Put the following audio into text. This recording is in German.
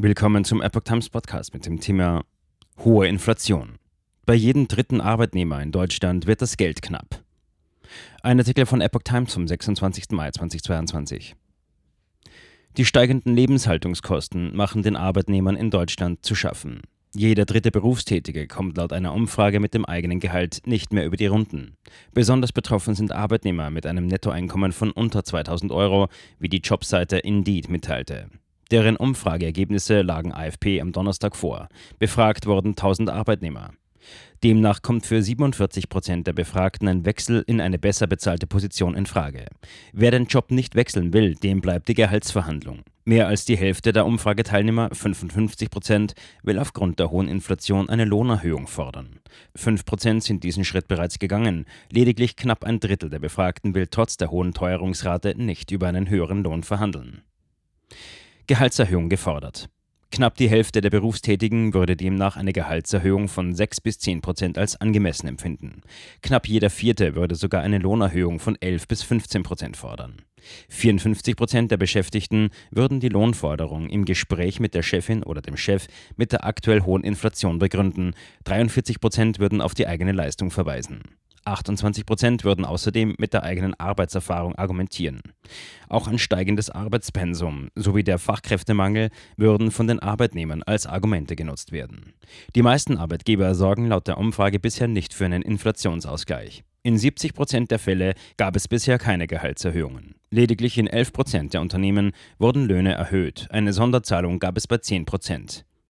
Willkommen zum Epoch Times Podcast mit dem Thema hohe Inflation. Bei jedem dritten Arbeitnehmer in Deutschland wird das Geld knapp. Ein Artikel von Epoch Times vom 26. Mai 2022. Die steigenden Lebenshaltungskosten machen den Arbeitnehmern in Deutschland zu schaffen. Jeder dritte Berufstätige kommt laut einer Umfrage mit dem eigenen Gehalt nicht mehr über die Runden. Besonders betroffen sind Arbeitnehmer mit einem Nettoeinkommen von unter 2000 Euro, wie die Jobseite Indeed mitteilte. Deren Umfrageergebnisse lagen AFP am Donnerstag vor. Befragt wurden 1000 Arbeitnehmer. Demnach kommt für 47 Prozent der Befragten ein Wechsel in eine besser bezahlte Position in Frage. Wer den Job nicht wechseln will, dem bleibt die Gehaltsverhandlung. Mehr als die Hälfte der Umfrageteilnehmer, 55 Prozent, will aufgrund der hohen Inflation eine Lohnerhöhung fordern. 5 Prozent sind diesen Schritt bereits gegangen. Lediglich knapp ein Drittel der Befragten will trotz der hohen Teuerungsrate nicht über einen höheren Lohn verhandeln. Gehaltserhöhung gefordert. Knapp die Hälfte der Berufstätigen würde demnach eine Gehaltserhöhung von 6 bis 10 Prozent als angemessen empfinden. Knapp jeder Vierte würde sogar eine Lohnerhöhung von 11 bis 15 Prozent fordern. 54 Prozent der Beschäftigten würden die Lohnforderung im Gespräch mit der Chefin oder dem Chef mit der aktuell hohen Inflation begründen. 43 Prozent würden auf die eigene Leistung verweisen. 28 Prozent würden außerdem mit der eigenen Arbeitserfahrung argumentieren. Auch ein steigendes Arbeitspensum sowie der Fachkräftemangel würden von den Arbeitnehmern als Argumente genutzt werden. Die meisten Arbeitgeber sorgen laut der Umfrage bisher nicht für einen Inflationsausgleich. In 70 Prozent der Fälle gab es bisher keine Gehaltserhöhungen. Lediglich in 11 Prozent der Unternehmen wurden Löhne erhöht. Eine Sonderzahlung gab es bei 10 Prozent.